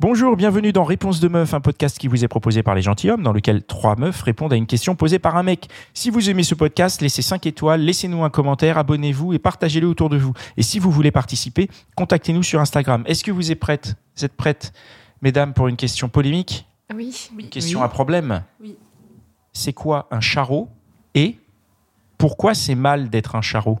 Bonjour, bienvenue dans Réponse de meuf, un podcast qui vous est proposé par les gentilshommes, dans lequel trois meufs répondent à une question posée par un mec. Si vous aimez ce podcast, laissez 5 étoiles, laissez-nous un commentaire, abonnez-vous et partagez-le autour de vous. Et si vous voulez participer, contactez-nous sur Instagram. Est-ce que vous êtes prêtes Vous êtes prêtes, mesdames, pour une question polémique? Oui. Une question à problème? Oui. C'est quoi un charreau Et pourquoi c'est mal d'être un charreau?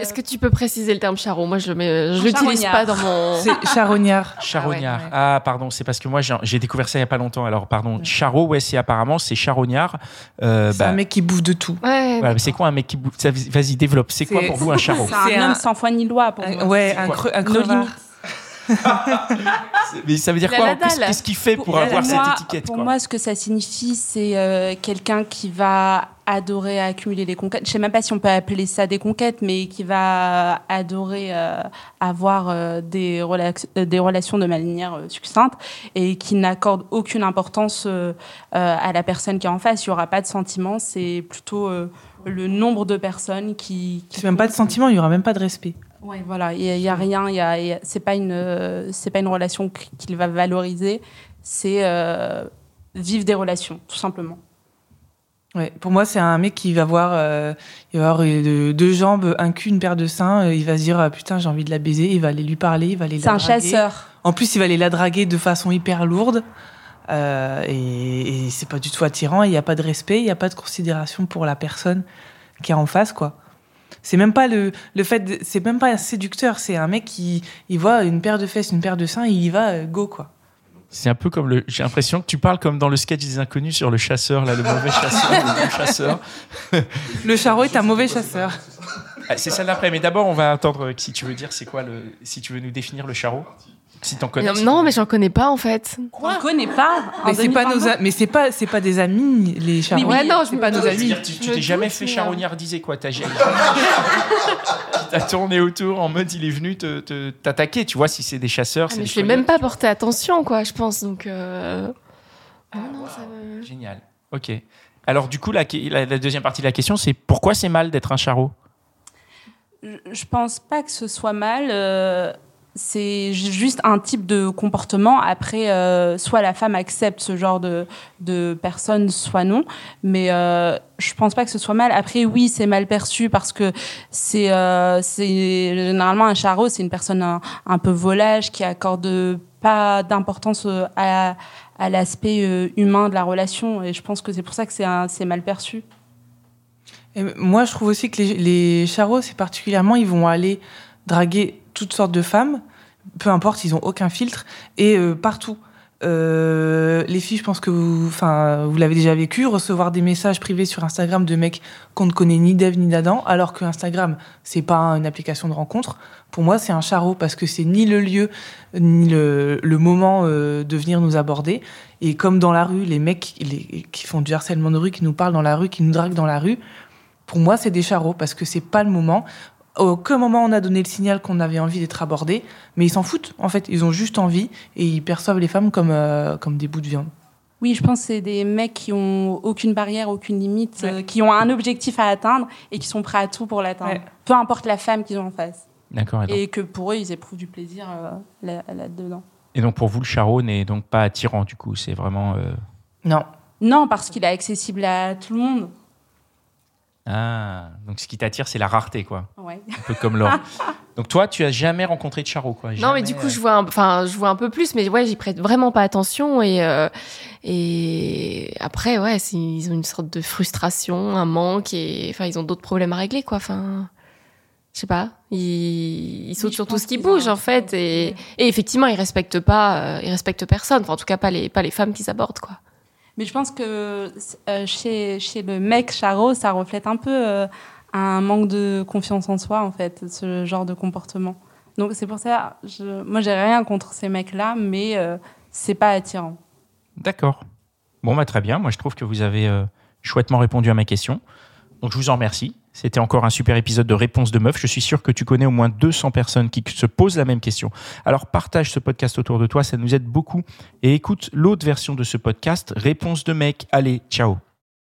Est-ce que tu peux préciser le terme charreau? Moi, je ne l'utilise charognard. pas dans mon. C'est charognard. Charognard. Ah ouais, ouais. Ah, pardon, c'est parce que moi j'ai découvert ça il y a pas longtemps. Alors pardon, charreau, ouais, c'est apparemment c'est charognard. Euh, C'est bah, un mec qui bouffe de tout. Ouais. voilà, c'est quoi un mec qui bouffe? Ça, Vas-y, développe. C'est quoi pour vous un charreau? C'est un homme un- sans foi ni loi pour moi. ouais, un, creux, un crevard. Mais ça veut dire La quoi. Qu'est-ce qu'est-ce qu'il fait pour, Pour avoir moi- cette étiquette Pour quoi moi, ce que ça signifie, c'est euh, quelqu'un qui va adorer accumuler les conquêtes. Je sais même pas si on peut appeler ça des conquêtes, mais qui va adorer euh, avoir euh, des, relax- euh, des relations de manière euh, succincte et qui n'accorde aucune importance euh, euh, à la personne qui est en face. Il n'y aura pas de sentiment, c'est plutôt euh, le nombre de personnes qui. qui C'est même pas de sentiment, il y aura même pas de respect. Ouais, voilà, il y, a- rien, y a, y a- c'est pas une, euh, pas une relation qu- qu'il va valoriser, c'est euh, vivre des relations, tout simplement. Ouais, pour moi, c'est un mec qui va voir, euh, il va avoir deux jambes, un cul, une paire de seins. il va se dire ah, putain, j'ai envie de la baiser. Il va aller lui parler, il va aller C'est un chasseur. En plus, il va aller la draguer de façon hyper lourde. Euh, et, et c'est pas du tout attirant. Il n'y a pas de respect, il n'y a pas de considération pour la personne qui est en face, quoi. C'est même pas le, le fait, c'est même pas un séducteur. C'est un mec qui, il voit une paire de fesses, une paire de seins, et il y va, euh, go, quoi. C'est un peu comme le. J'ai l'impression que tu parles comme dans le sketch des inconnus sur le chasseur, là, le mauvais chasseur, le bon chasseur. Le charreau est un mauvais chasseur. Ah, C'est celle d'après, mais d'abord on va attendre que si tu veux dire c'est quoi le. Si tu veux nous définir le charreau, si t'en connais. Non, non, mais j'en connais pas en fait. On ne connaît pas. Mais c'est pas 2022. nos, a- mais c'est pas, c'est pas des amis les charros. Ouais, non, je pas nos amis. Tu t'es jamais fait euh, charognardiser quoi T'as tourné autour en mode il est venu te- t'attaquer, tu vois, si c'est des chasseurs. Ah, c'est mais je même pas porter attention, quoi, je pense. Donc. euh, Non, non, ça me- Génial. Ok. Alors du coup, la, la- la deuxième partie de la question, c'est pourquoi c'est mal d'être un charreau? Je- Je pense pas que ce soit mal. euh, c'est juste un type de comportement. Après, euh, soit la femme accepte ce genre de, de personne, soit non. Mais euh, je pense pas que ce soit mal. Après, oui, c'est mal perçu parce que c'est euh, généralement un charreau, c'est une personne un, un peu volage qui accorde pas d'importance euh, à, à l'aspect euh, humain de la relation. Et je pense que c'est pour ça que c'est mal perçu. Moi, je trouve aussi que les, les charros, c'est particulièrement, ils vont aller draguer toutes sortes de femmes, peu importe, ils ont aucun filtre, et euh, partout. Euh, les filles, je pense que vous, enfin, vous l'avez déjà vécu, recevoir des messages privés sur Instagram de mecs qu'on ne connaît ni d'Ève ni d'Adam, alors que Instagram, c'est pas une application de rencontre. Pour moi, c'est un charreau parce que c'est ni le lieu, ni le, moment euh, de venir nous aborder. Et comme dans la rue, les mecs qui font du harcèlement de rue, qui nous parlent dans la rue, qui nous draguent dans la rue, pour moi, c'est des charreaux parce que c'est pas le moment. À aucun moment on a donné le signal qu'on avait envie d'être abordé, mais ils s'en foutent en fait. Ils ont juste envie et ils perçoivent les femmes comme, euh, comme des bouts de viande. Oui, je pense que c'est des mecs qui ont aucune barrière, aucune limite, euh, qui ont un objectif à atteindre et qui sont prêts à tout pour l'atteindre. Ouais. Peu importe la femme qu'ils ont en face. D'accord. Et, que pour eux, ils éprouvent du plaisir euh, là- là-dedans. et donc pour vous, le charreau n'est donc pas attirant du coup. C'est vraiment. euh, Non. Non, parce qu'il est accessible à tout le monde. Ah, donc ce qui t'attire, c'est la rareté, quoi. Ouais. Un peu comme l'or. donc toi, tu as jamais rencontré de charreau, quoi. Non, mais du coup, euh, je vois, un, enfin, je vois un peu plus, mais ouais, j'y prête vraiment pas attention et euh, et après, ouais, ils ont une sorte de frustration, un manque et enfin, ils ont d'autres problèmes à régler, quoi. Enfin, je sais pas, ils, ils sautent sur tout ce qui bouge en fait et effectivement, ils respectent pas, euh, ils respectent personne. Enfin, en tout cas, pas les pas les femmes qu'ils abordent, quoi. Mais je pense que euh, chez, chez le mec Charo, ça reflète un peu euh, un manque de confiance en soi, en fait, ce genre de comportement. Donc c'est pour ça, je, moi j'ai rien contre ces mecs-là, mais euh, c'est pas attirant. D'accord. Bon, bah, très bien. Moi, je trouve que vous avez euh, chouettement répondu à ma question. Donc, je vous en remercie. C'était encore un super épisode de Réponse de Meuf. Je suis sûr que tu connais au moins 200 personnes qui se posent la même question. Alors, partage ce podcast autour de toi. Ça nous aide beaucoup. Et écoute l'autre version de ce podcast, Réponse de mec. Allez, ciao.